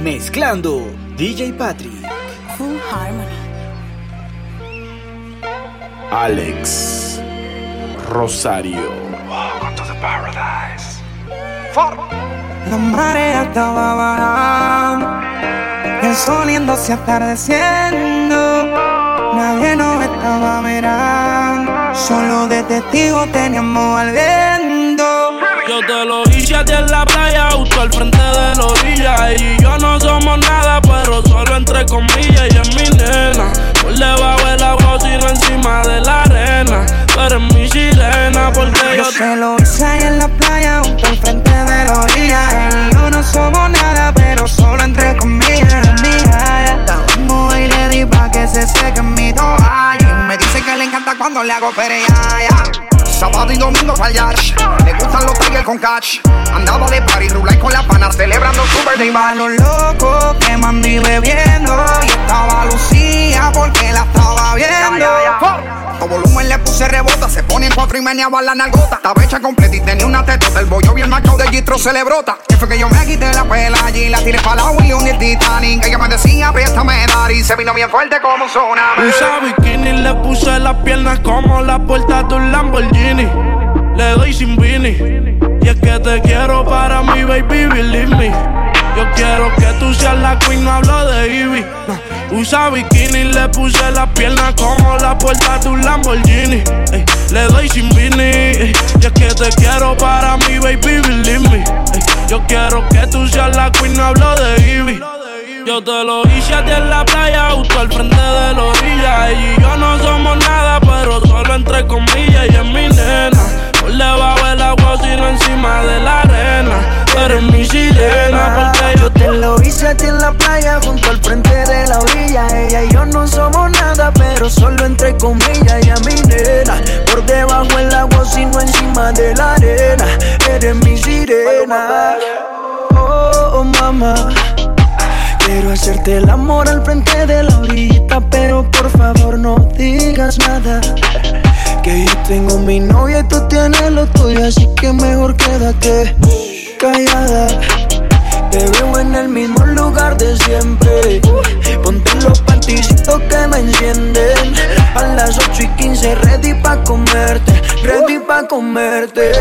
Mezclando DJ Patrick. Full Harmony. Alex Rosario. Welcome to the paradise. La marea estaba bajando, el sol yéndose atardeciendo. Nadie nos estaba mirando, solo de testigo teníamos al viento. Yo te lo hice a ti en la playa, justo al frente de la orilla. Y yo no somos nada, pero solo entre comillas. Y es mi nena, por debajo del agua, sino encima de la arena. Tú eres mi sirena, porque Yo yo se lo hice ahí en la playa, junto al frente de la orilla. Y yo no somos nada, pero solo entre comillas. Mía, estamos ahí ready pa' que se seque mi toalla. Me dice que le encanta cuando le hago perea. Sábado y domingo yash. Le gustan los tigres con catch. Andaba de party, rulay con la pana, celebrando su birthday. A los locos que mandí bebiendo. Y estaba Lucía porque la estaba viendo. Todo volumen le puse rebota, se pone en cuatro y meneaba la nalgota. Estaba hecha completa y tenía una tetota. El bollo bien marcado de Gistro se le brota. Que fue que yo me quité la pela allí, la tiré para la y el Titanic. Ella me decía, préstame dar y se vino bien fuerte como un. Usa bikini, le puse las piernas como la puerta de un Lamborghini. Le doy sin vini. Y es que te quiero para mí, baby, believe me. Yo quiero que tú seas la queen, no hablo de Ivy. Usa bikini, le puse las piernas como la puerta de un Lamborghini. Ey, le doy sin vini. Ey, y es que te quiero para mí, baby, believe me. Yo quiero que tú seas la queen, no hablo de Ivy. Yo te lo hice a ti en la playa, justo al frente de la orilla. Ella y yo no somos nada, pero solo entre comillas. Y es mi nena, por debajo del agua, sino encima de la arena. Tú eres mi sirena, porque yo te lo hice a ti en la playa, junto al frente la. Ella y yo no somos nada, pero solo entre comillas. Ella mi nena, por debajo del agua, sino encima de la arena. Eres mi sirena. Oh, oh, mamá. Quiero hacerte el amor al frente de la orillita, pero por favor no digas nada. Que yo tengo mi novia y tú tienes lo tuyo, así que mejor quédate callada. Te veo en el mismo lugar de siempre. these panticitos que me encienden. A las 8 y 15, ready pa' comerte. Ready pa' comerte.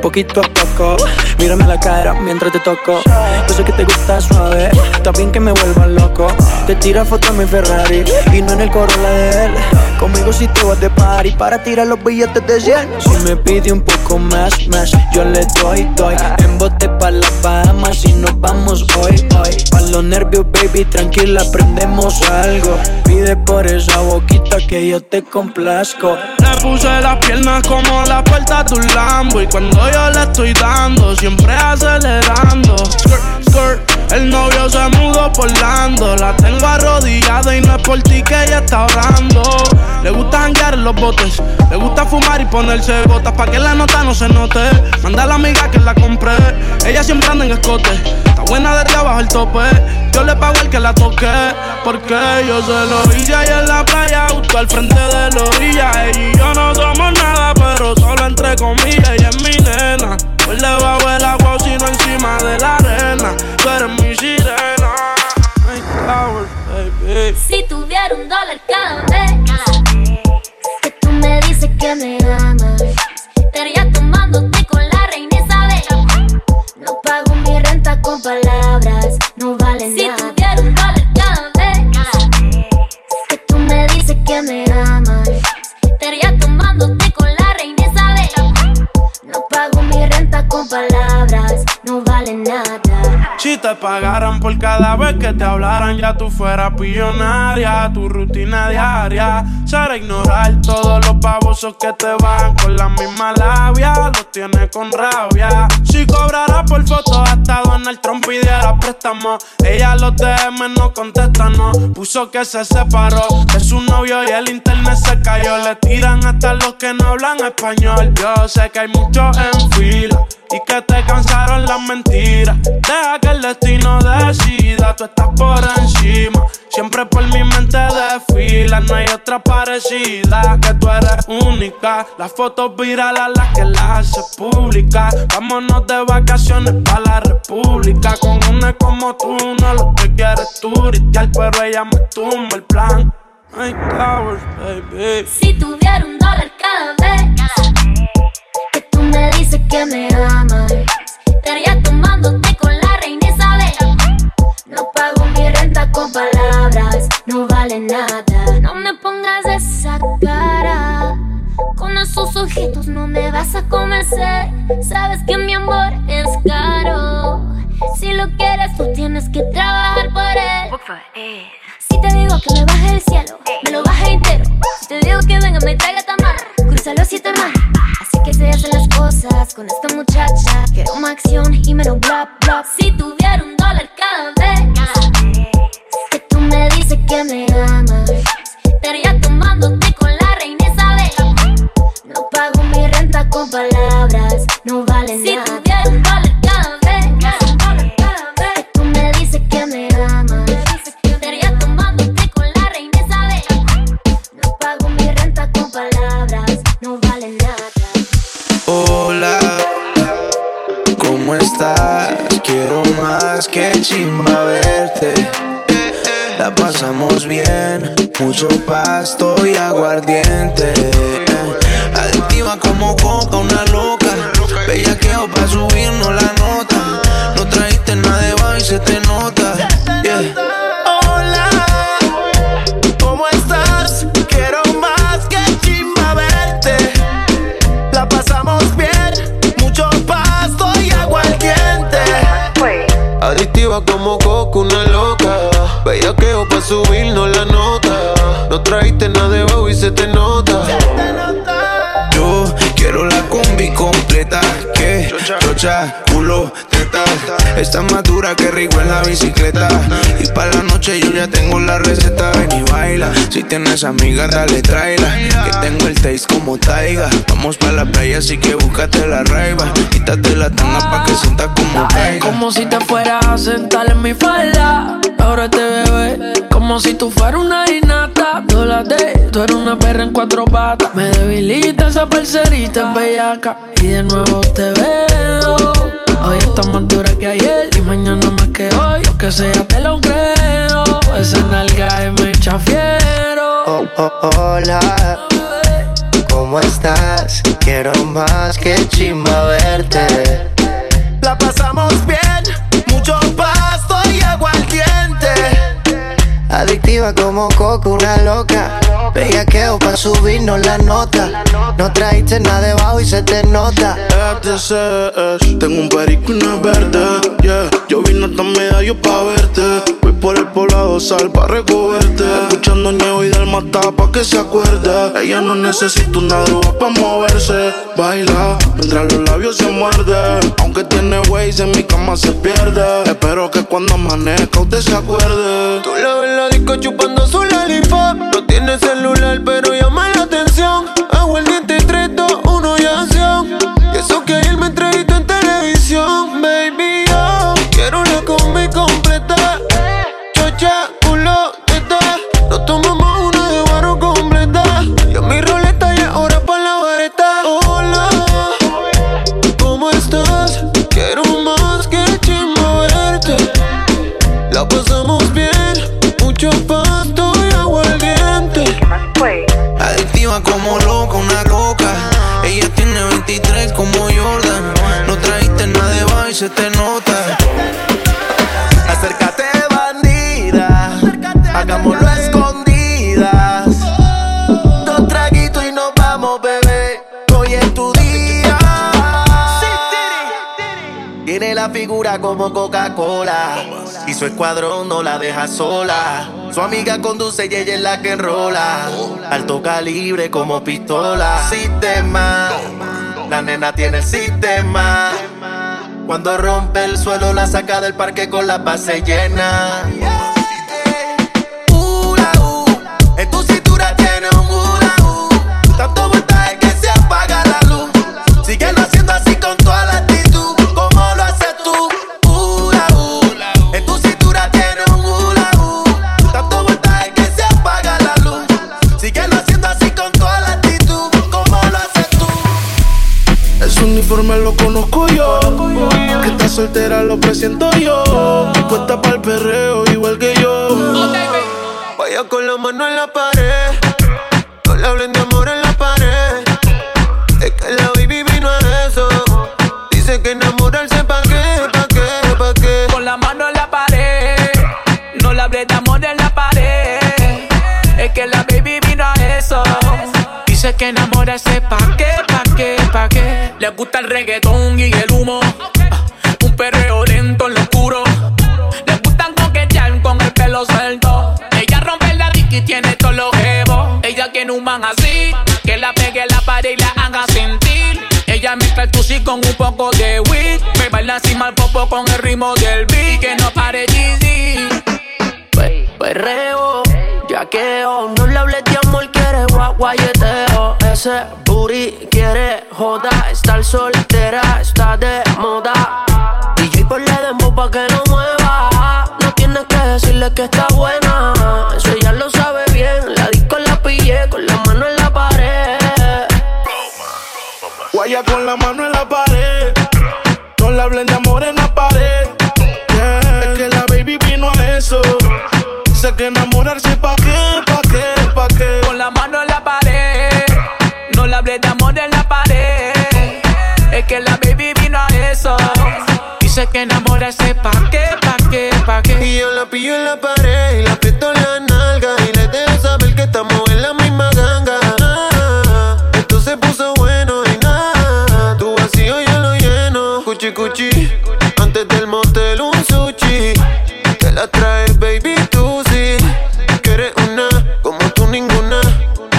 Poquito a poco, mírame la cara mientras te toco. Yo sé que te gusta suave, también que me vuelva loco. Te tira foto en mi Ferrari y no en el Corolla de él. Conmigo si te vas de party para tirar los billetes de 100. Si me pide un poco más, más, yo le doy, doy. En bote pa' las Bahamas y nos vamos hoy, hoy. Pa' los nervios, baby, tranquila, aprendemos algo. Pide por esa boquita que yo te complazco. Le puse las piernas como la puerta de un Lambo Y cuando yo le estoy dando, siempre acelerando. Skirt, skirt, el novio se mudó por Lando La tengo arrodillada y no es por ti que ella está orando. Le gusta janguear en los botes Le gusta fumar y ponerse gotas Pa' que la nota no se note. Manda a la amiga que la compré Ella siempre anda en escote. Está buena desde abajo el tope Yo le pago el que la toque Porque yo se lo hice ahí en la playa Justo al frente de la orilla. Ella y yo no somos nada Pero solo entre comillas Ella es mi nena. Por debajo del agua sino encima de la arena. Tú eres mi sirena. Si tuviera un dólar cada vez que tú me dices que me amas, con palabras, no vale nada. Te pagaran por cada vez que te hablaran, ya tú fueras billonaria. Tu rutina diaria será ignorar todos los babosos que te van con la misma labia. Los tienes con rabia. Si cobrara por fotos, hasta Donald Trump pidiera préstamo. Ella los DM no contesta, no. Puso que se separó de su novio y el internet se cayó. Le tiran hasta los que no hablan español. Yo sé que hay muchos en fila y que te cansaron las mentiras. Deja que el destino decida, tú estás por encima. Siempre por mi mente desfila, no hay otra parecida. Que tú eres única. Las fotos virales las que las hace pública. Vámonos de vacaciones para la república. Con una como tú, no lo que quieres turistear, pero ella me tumba el plan. Ay, baby. Si tuviera un dólar cada vez que tú me dices que me amas, estaría tomándote con la reina Isabel. No pago mi renta con palabras, no vale nada. No me pongas esa cara. Con esos ojitos no me vas a convencer. Sabes que mi amor es caro. Si lo quieres, tú tienes que trabajar por él. Si te digo que me baje el cielo, me lo baje entero. Si te digo que venga, me traiga tamar, cruza los siete mares. Así que se hacen las con esta muchacha. Quiero más acción y menos bla bla. Si tuviera un dólar cada vez que tú me dices que me amas, estaría tomándote pasamos bien, mucho pasto y aguardiente. Adictiva como coca, una loca. Bellaqueo pa' subirnos la nota. No trajiste nada de baile y se te nota. Yeah. Hola, trajiste nada de y se te nota. Yo quiero la combi completa. Que chocha, culo, teta. Está más dura que rico en la bicicleta. Y para la noche yo ya tengo la receta. Ven y baila. Si tienes amigas, dale tráela. Que tengo el taste como taiga. Vamos para la playa, así que búscate la raiva. Quítate la tanga pa' que sientas como caiga. Como si te fueras a sentar en mi falda. Ahora te bebé. Como si tú fueras una tú eres una perra en cuatro patas. Me debilita esa parcerita en bellaca. Y de nuevo te veo. Hoy está más dura que ayer. Y mañana más que hoy. Lo que sea, te lo creo. Esa nalga es me echa fiero. Oh, oh, hola, ¿cómo estás? Quiero más que chimba verte. La pasamos bien, Adictiva como coco, una loca. Bellaqueo pa' subirnos la nota. No trajiste nada debajo y se te nota. FTCS, tengo un perico y una verde, yeah. Yo vine hasta medallo pa' verte. Voy por el poblado sal pa' recogerte. Escuchando Ñevo y del mata pa' que se acuerde. Ella no necesita una droga pa' moverse. Baila, mientras los labios se muerden. Aunque tiene ways en mi cama se pierde. Espero que cuando amanezca usted se acuerde. Tú la ves en la disco chupando su lollipop. No tiene celular, pero llama la atención. Hago el diente 3, 2, 1 y acción. Y eso que ayer me entrevistó en televisión. Baby, y se te nota. Acércate, bandida. Hagámoslo a escondidas. Dos traguitos y nos vamos, bebé. Hoy es tu día. Tiene la figura como Coca-Cola. Y su escuadrón no la deja sola. Su amiga conduce y ella es la que enrola. Alto calibre como pistola. Sistema. La nena tiene el sistema. Cuando rompe el suelo, la saca del parque con la base llena. Soltera lo presiento yo. Puesta para el perreo, igual que yo. Vaya con la mano en la pared. No le hablen de amor en la pared. Es que la baby vino a eso. Dice que enamorarse pa' qué, pa' qué, pa' qué. Con la mano en la pared. No le hables de amor en la pared. Es que la baby vino a eso. Dice que enamorarse pa' qué, pa' qué, pa' qué. Le gusta el reggaetón y el humo. Perreo lento en lo oscuro. Le gustan coquetear con el pelo suelto. Ella rompe la rica y tiene todos los jevos. Ella tiene un man así. Que la pegue la pared y la haga sentir. Ella mezcla el tusi con un poco de weed. Me baila encima el popo con el ritmo del beat. Que no pare. Pe- Perreo, yaqueo, no le hables de amor, quiere guaguayeteo. Ese booty quiere joda, estar soltera está de moda. DJ por le demo pa' que no mueva. No tienes que decirle que está buena, eso ella lo sabe bien. La disco la pillé con la mano en la pared. Guaya con la mano en la pared. No le hablen de amor en la pared. Yeah. Es que la baby vino a eso. Sé que enamorarse pa' qué, pa' qué, pa' qué. Con la mano en la pared, no le hables de amor en la pared. Es que la baby vino a eso. Dice que enamorarse pa' qué, pa' qué, pa' qué. Y yo la pillo en la pared y la aprieto en la nalga y le dejo saber que estamos en la misma ganga. Esto se puso bueno y nada, tu vacío yo lo lleno. Cuchi cuchi, antes del motel un sushi. Te la traes baby tú sí, que eres una como tú ninguna.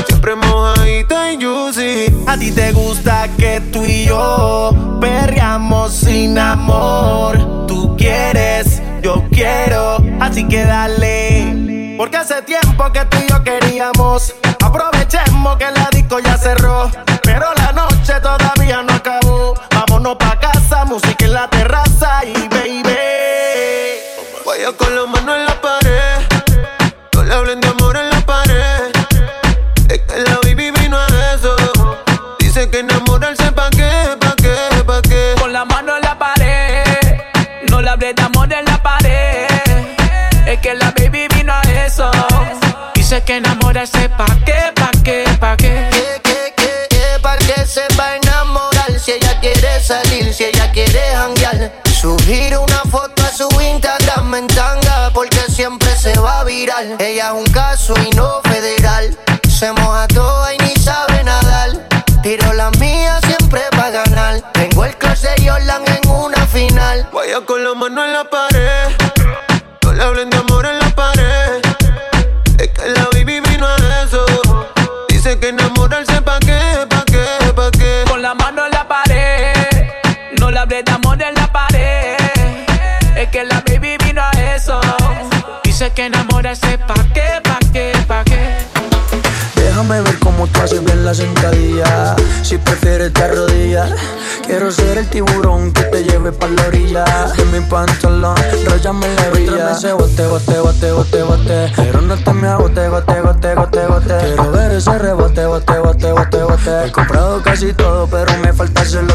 Siempre mojadita y juicy. A ti te gusta que tú y yo perreamos sin amor. Tú quieres, yo quiero, así que dale. Porque hace tiempo que tú y yo queríamos. Aprovechemos que Dice que enamorarse pa' qué, pa' qué, pa' qué. que, que, que, que, para que se va a enamorar si ella quiere salir, si ella quiere janguear. Subir una foto a su Instagram en tanga porque siempre se va a viral. Ella es un caso y no federal. Se moja toda y ni sabe nadar. Tiro la mía siempre va a ganar. Tengo el clase de Jordan en una final. Vaya con la mano en la pared. No le hablen de amor en la Que enamorarse pa' qué, pa' qué, pa' qué. Con la mano en la pared, no le hables de amor en la pared. Es que la baby vino a eso. Dice que enamorarse pa' qué, pa' qué. Déjame ver cómo tú haces bien la sentadilla. Si prefieres te arrodillas. Quiero ser el tiburón que te lleve pa' la orilla. De mi pantalón, rayame la orilla. ese bote, bote, bote, bote, bote. Pero no te me agote, gote, gote, gote, gote. Quiero ver ese rebote, bote, bote, bote, bote. He comprado casi todo, pero me falta el.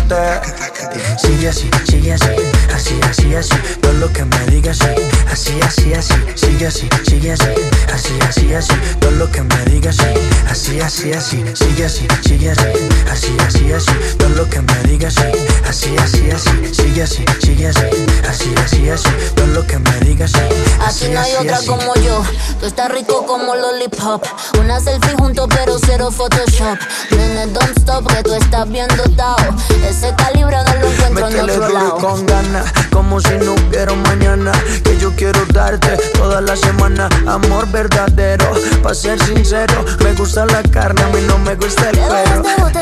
Sigue así, sigue así, así, así, así. Todo lo que me digas, sí. Así, así, así. Sigue así, sigue así, así, así, así. Todo lo que me digas, sí. Así, así, así. Sigue así, sigue así, así, así, así. Todo lo que me digas, sí. Así, así, así. Sigue así, sigue así, así, así, así. Todo lo que me digas, sí. Así no hay otra como yo. Tú estás rico como lollipop. Una selfie juntos, pero cero Photoshop. Nene, don't stop, que tú estás bien dotado. Ese calibre no lo encuentro en otro lado. con ganas, como si no hubiera mañana. Que yo quiero darte toda la semana. Amor verdadero, pa' ser sincero. Me gusta la carne, a mí no me gusta el Te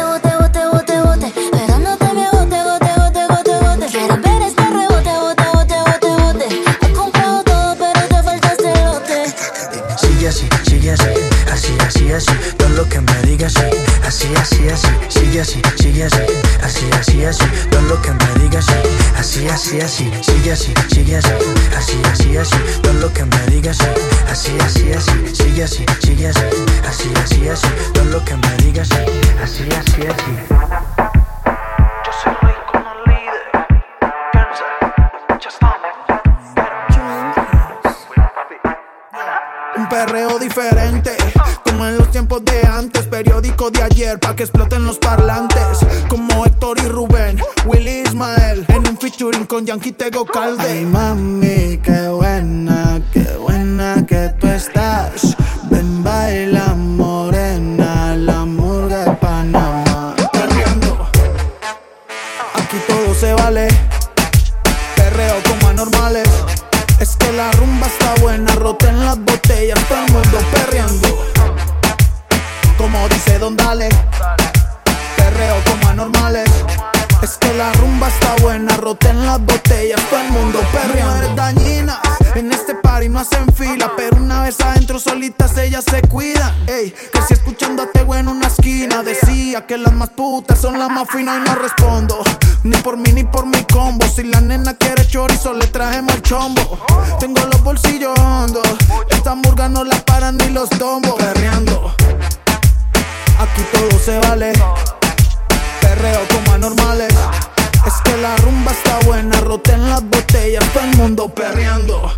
está buena, roten las botellas, todo el mundo perreando.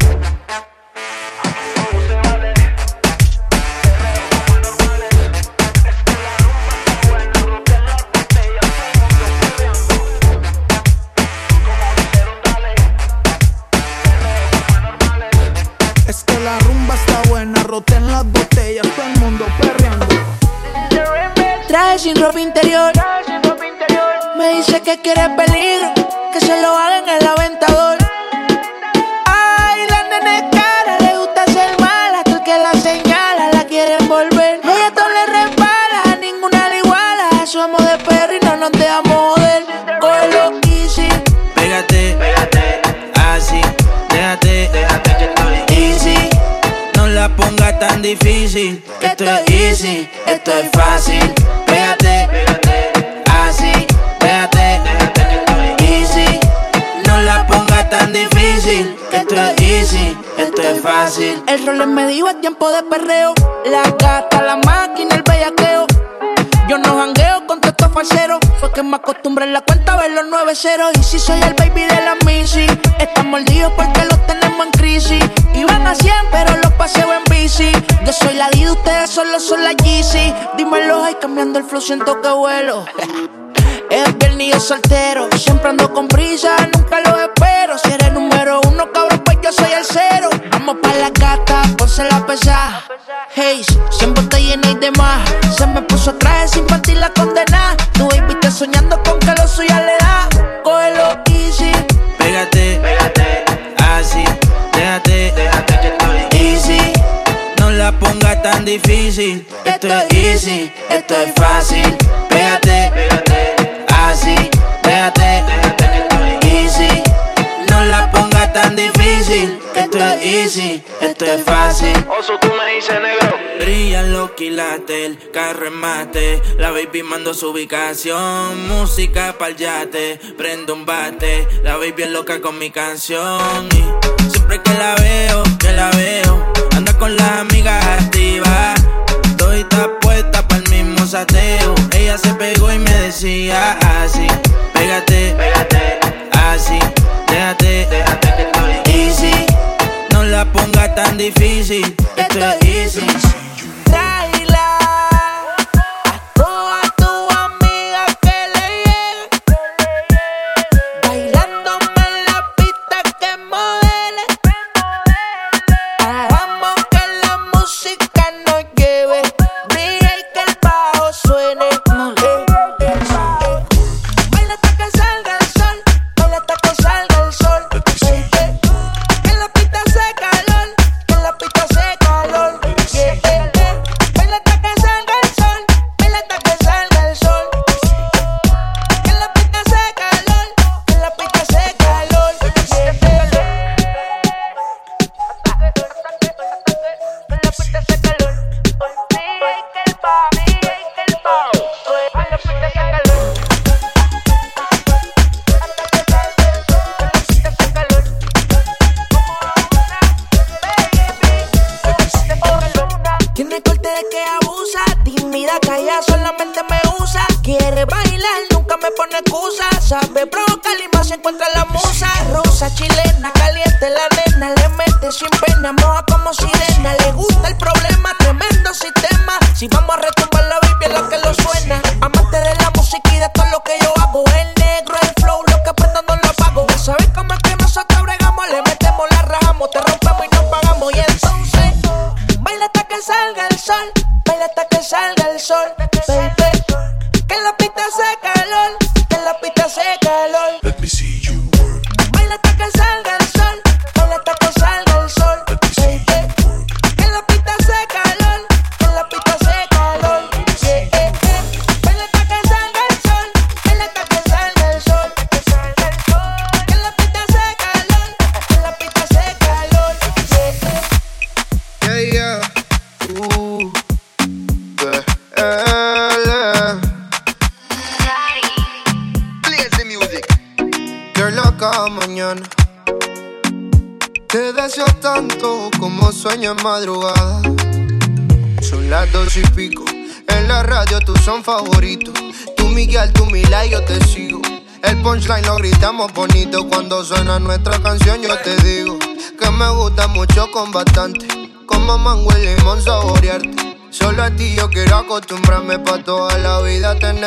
Es que la rumba está buena, roten las botellas, todo el mundo perreando. Traje sin ropa interior. Me dice que quiere peligro, que se lo haga en el aventador. Ay, la nena es cara, le gusta ser mala, tú el que la señala, la quiere envolver. Ella todo le resbala, ninguna le iguala. Somos de perro y no nos dejamos joder. Cógelo easy, Pégate, pégate, así, déjate, déjate que estoy easy. No la pongas tan difícil, que esto es easy, esto es fácil. Pégate, pégate, esto es easy, esto es fácil. El rol me dijo es tiempo de perreo. La gata, la máquina, el bellaqueo. Yo no jangueo con todos estos falseros. Fue que me acostumbré en la cuenta a ver los nueve ceros. Y si soy el baby de la Missy, están mordidos porque los tenemos en crisis. Iban a 100, pero los paseo en bici. Yo soy la D, ustedes solo son la Yeezy. Dímelo, ay, cambiando el flow, siento que vuelo. Es viernes y yo soltero. Siempre ando con prisa, nunca lo espero. Si eres número uno, cabrón, pues yo soy el cero. Vamos pa' la gata, ponse la pesada. Hey, siempre está llena y demás. Se me puso traje sin partir la condena. Tu baby está soñando con que lo suya le da. Cógelo easy. Pégate, pégate, así, déjate, déjate que estoy easy. No la pongas tan difícil, esto es easy, esto es fácil. Pégate, pégate, difícil, esto es easy, esto es fácil. Oso, tú me dices negro. Brillan los quilates, el carro en mate. La baby mando su ubicación. Música pa'l yate, prendo un bate. La baby es loca con mi canción. Y siempre que la veo, que la veo, anda con las amigas activas. Doy puesta pa'l mismo sateo. Ella se pegó y me decía así: Pégate, pégate, déjate, déjate que estoy easy. No la pongas tan difícil, esto es easy.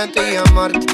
Tenerte y amarte.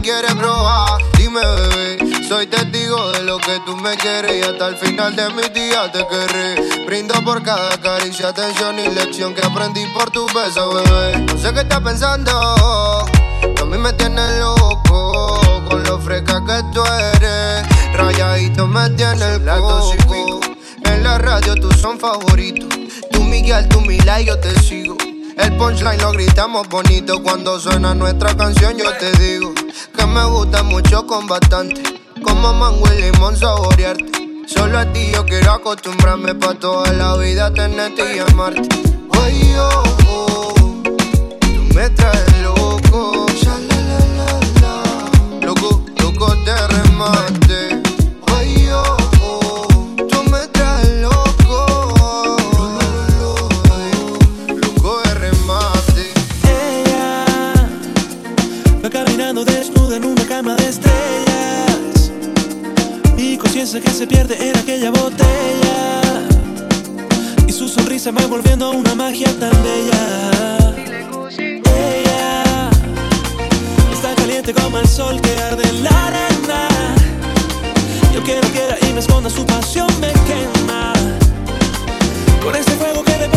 Siempre te quiere probar. Dime, bebé, soy testigo de lo que tú me quieres y hasta el final de mis días te querré. Brindo por cada caricia, atención y lección que aprendí por tu beso, bebé. No sé qué estás pensando, tú a mí me tienes loco con lo fresca que tú eres. Rayadito me tiene el coco. En la radio tú son favoritos. Tú Miguel, tú Mila y yo te sigo. El punchline lo gritamos bonito cuando suena nuestra canción. Yo te digo que me gusta mucho con bastante. Como mango y limón saborearte. Solo a ti yo quiero acostumbrarme pa' toda la vida tenerte y amarte. Oye, oh, tú me traes loco. Loco, loco de remate. Conciencia que se pierde en aquella botella. Y su sonrisa va volviendo una magia tan bella. Ella está caliente como el sol que arde en la arena. Yo quiero que y me esconda su pasión me quema. Con ese fuego que le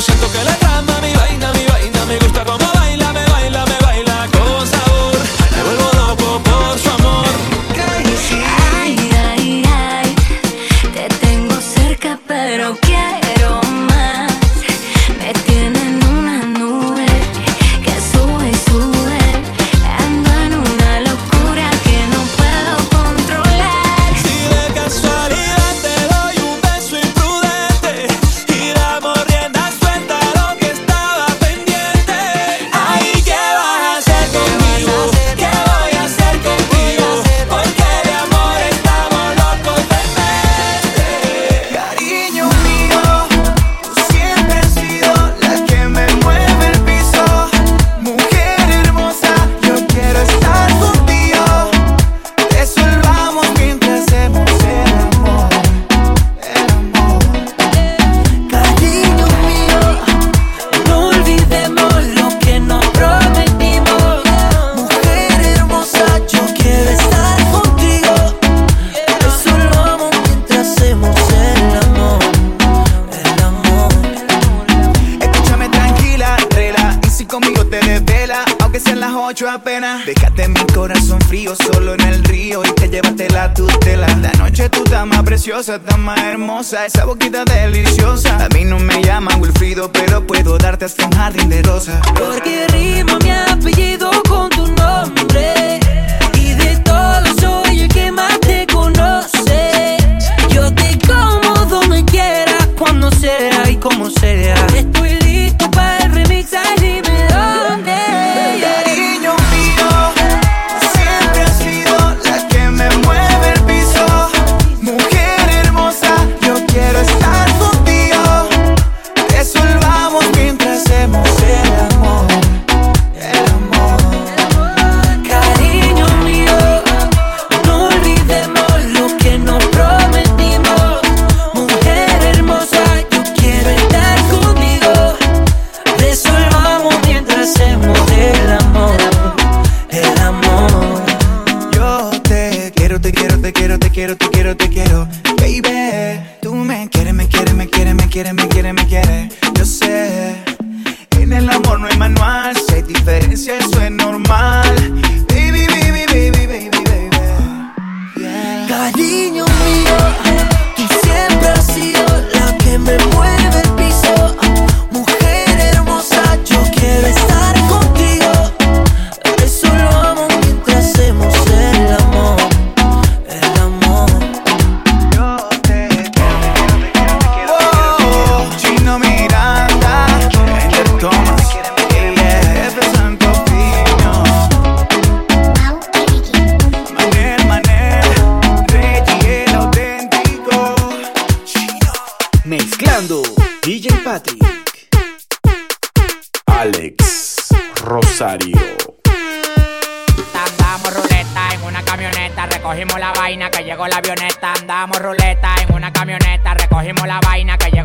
Yo siento que la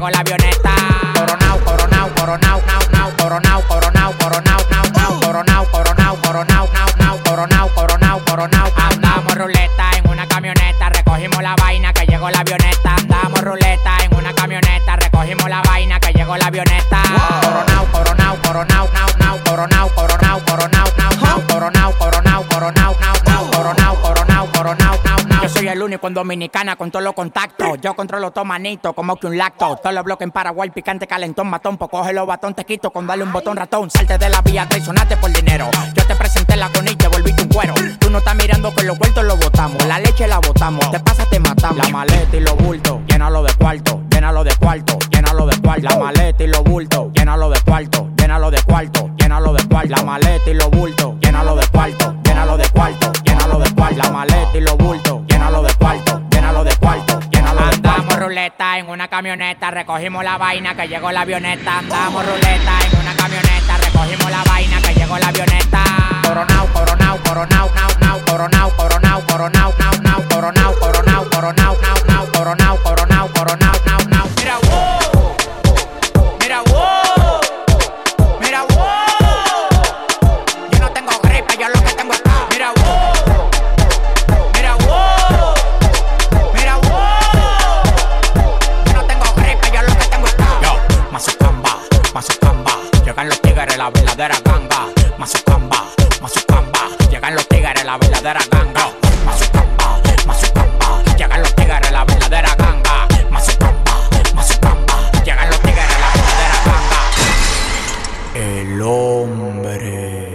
la avioneta. Coronao, coronao, coronao, coronao, coronao, coronao, coronao. con dominicana, con todos los contactos. Yo controlo todo manito, como que un lacto. Todos los bloques en Paraguay, picante, calentón, matón. Pues coge los batón, te quito con darle un botón ratón. Salte de la vía, traicionaste por dinero. Yo te presenté la con y te volví tu cuero. Tú no estás mirando que los vueltos lo botamos. La leche la botamos, te pasa, te matamos. La maleta y los bultos, llénalo de cuarto, llénalo de cuarto, llénalo de cuarto. La maleta y los bultos, llénalo de cuarto, llénalo de cuarto, llénalo de cuarto. La maleta y los bultos, llénalo de cuarto, llénalo de cuarto, llénalo de cuarto. La maleta y los bultos cuarto, llénalo de cuarto, llénalo de cuarto. Andamos ruleta en una camioneta, recogimos la vaina que llegó la avioneta. Andamos ruleta en una camioneta, recogimos la vaina que llegó la avioneta. Coronao, coronao, coronao, nao, nao, coronao, coronao, coronao, nao, nao, coronao, coronao, coronao, nao, nao, coronao, coronao, coronao, nao, nao. Verdadera ganga. Mazucamba, mazucamba. Llegan los tigres, la verdadera ganga. Mazucamba, mazucamba. Llegan los tigres, la verdadera ganga. Mazucamba, mazucamba. Llegan los tigres, la verdadera ganga. El hombre.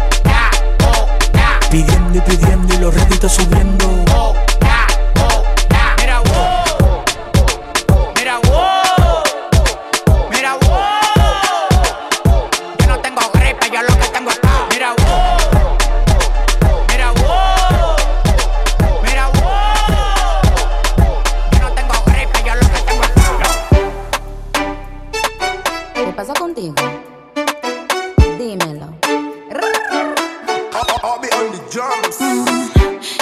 Pidiendo y pidiendo y los réditos subiendo.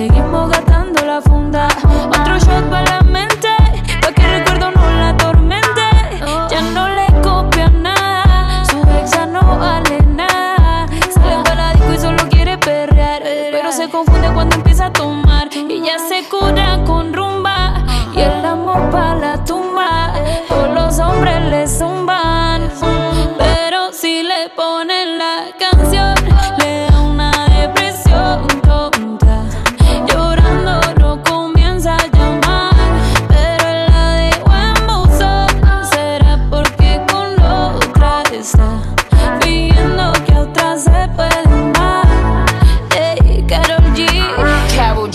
y seguimos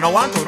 No aguanto,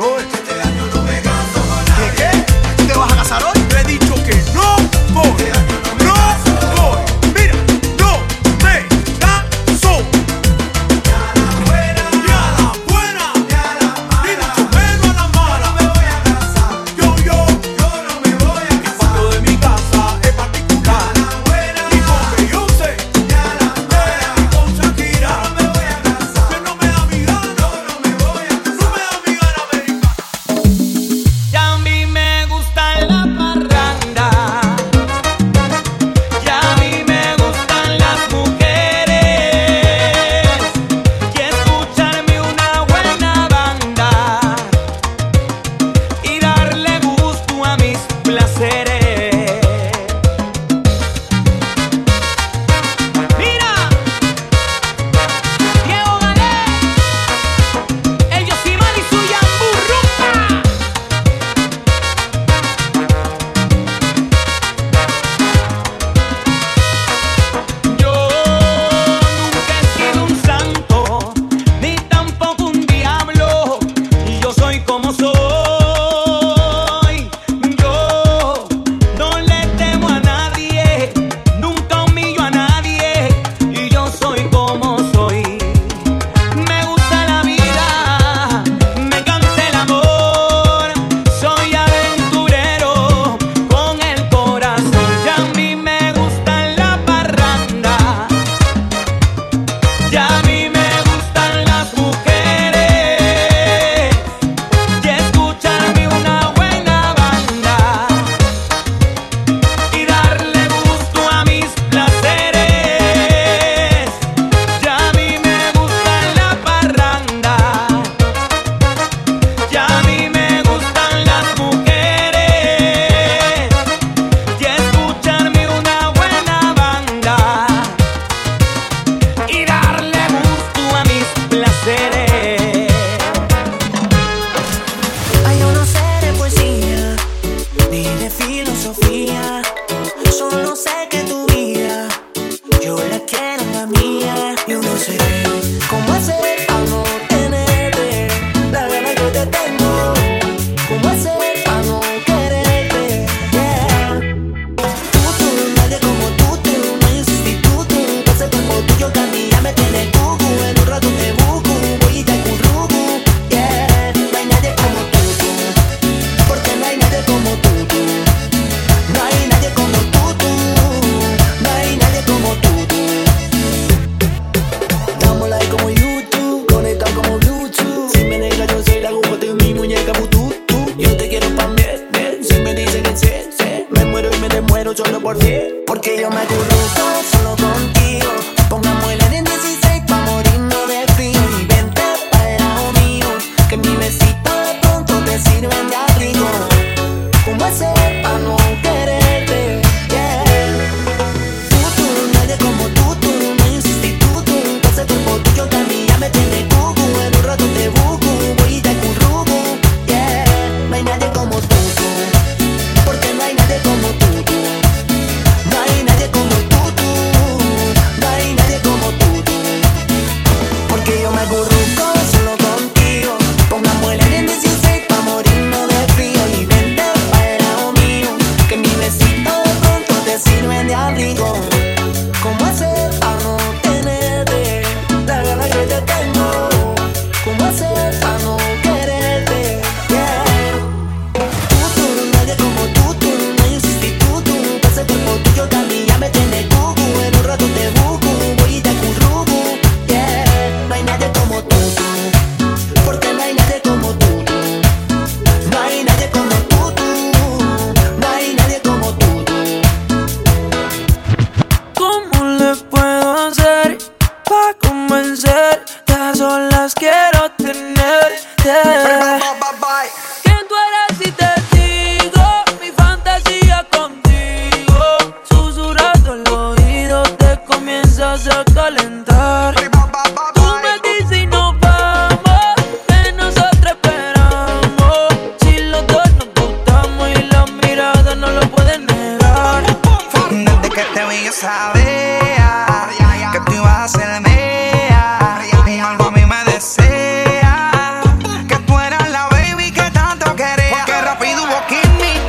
quería. Porque rápido hubo química y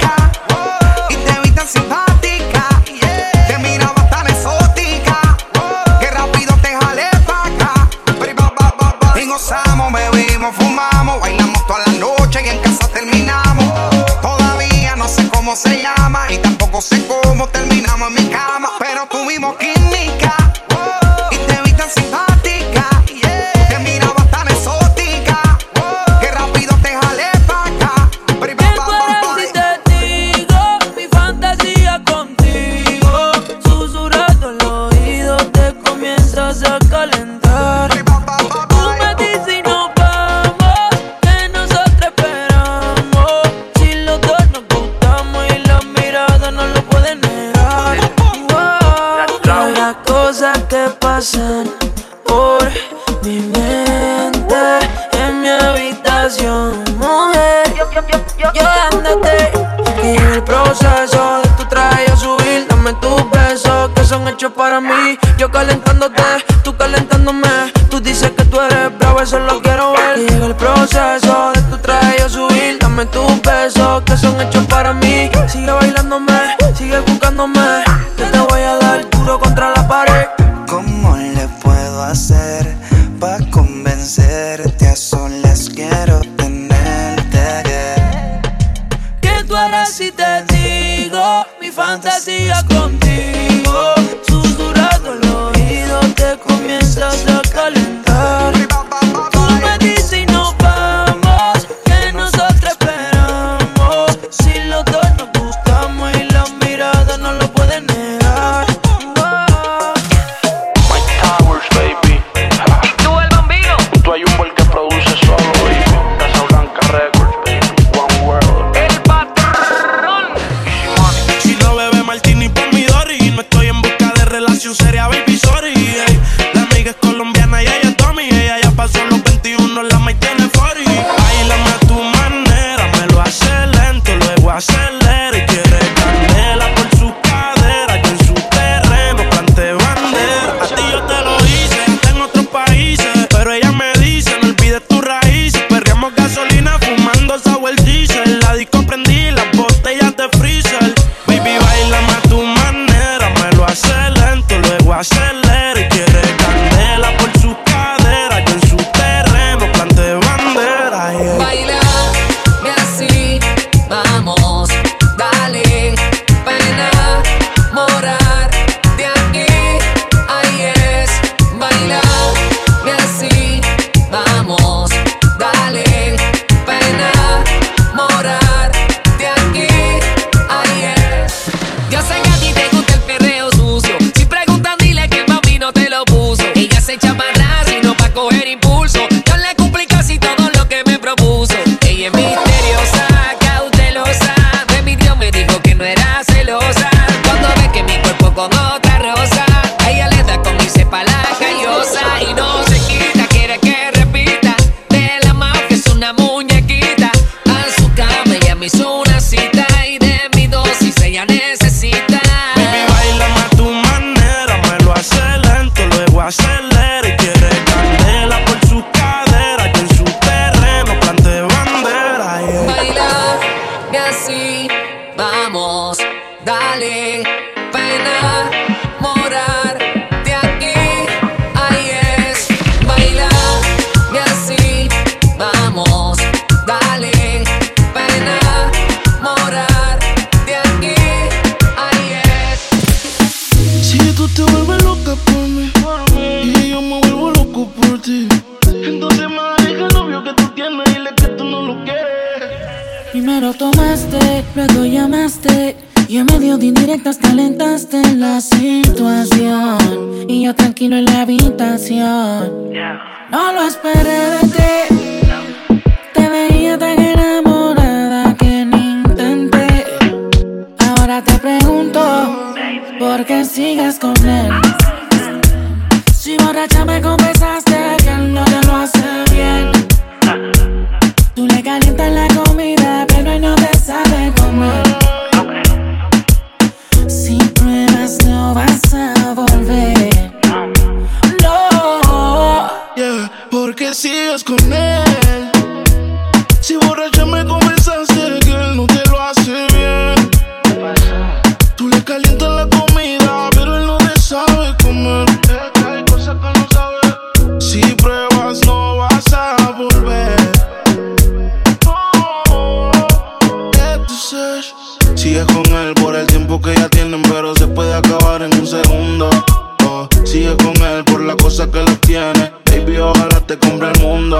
Baby, ojalá te compre el mundo.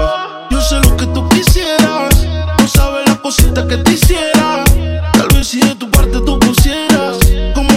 Yo sé lo que tú quisieras. No sabes las cositas que te hiciera. Tal vez si de tu parte tú pusieras. Como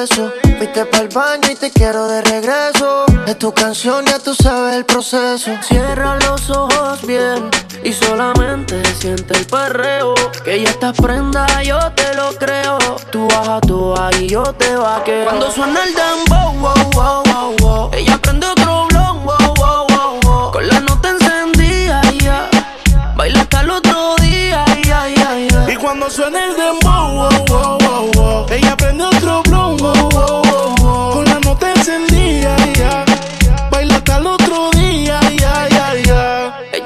beso. Fuiste para el baño y te quiero de regreso. Es tu canción, ya tú sabes el proceso. Cierra los ojos bien y solamente siente el perreo. Que ya estás prenda, yo te lo creo. Tú baja tú y yo te vaqueo. Cuando suena el dembow, wow, wow, wow, wow. Ella prende otro blon, wow, wow, wow, wow. Con la nota encendida, ya. Baila hasta el otro día, ya, ya, ya. Y cuando suena el dembow, wow, wow.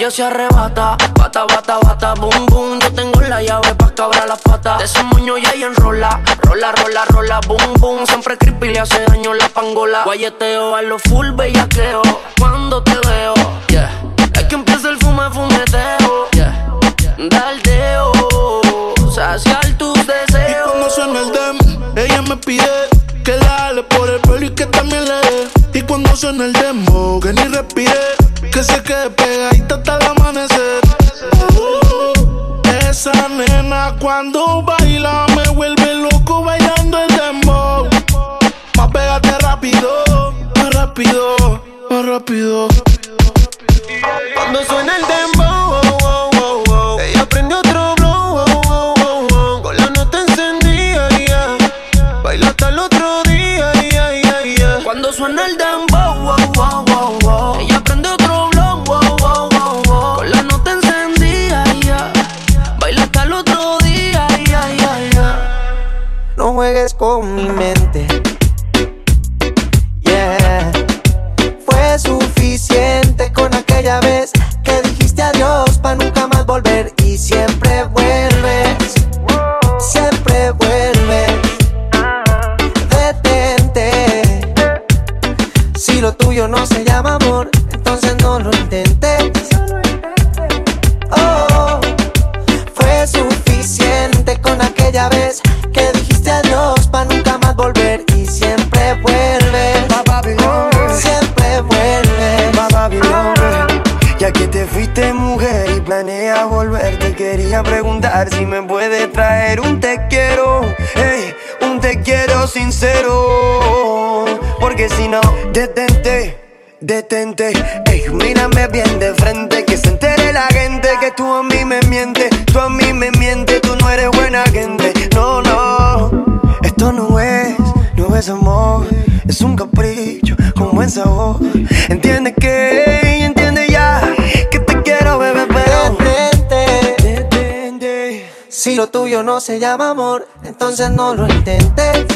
Ella se arrebata, bata, bata, bata, boom, boom. Yo tengo la llave pa' cabrar las patas. De ese moño ya y enrola, rola, rola, rola, boom, boom. Siempre creepy le hace daño la pangola. Guayeteo a lo full bellaqueo. Cuando te veo, yeah. Es que empieza el fume, fumeteo, yeah. Daldeo, saciar tus Y deseos. cuando suena el dem, ella me pide que la jale por el pelo y que también le dé. Y cuando suena el demo, que ni respire, que se quede pegadita hasta el amanecer. Uh, esa nena cuando baila me vuelve loco bailando el dembow. Más pégate rápido, más rápido, más rápido. Cuando suena el dembow, con mi mente. Yeah. Fue suficiente con aquella vez que dijiste adiós para nunca más volver y siempre se llama amor, entonces no lo intentes.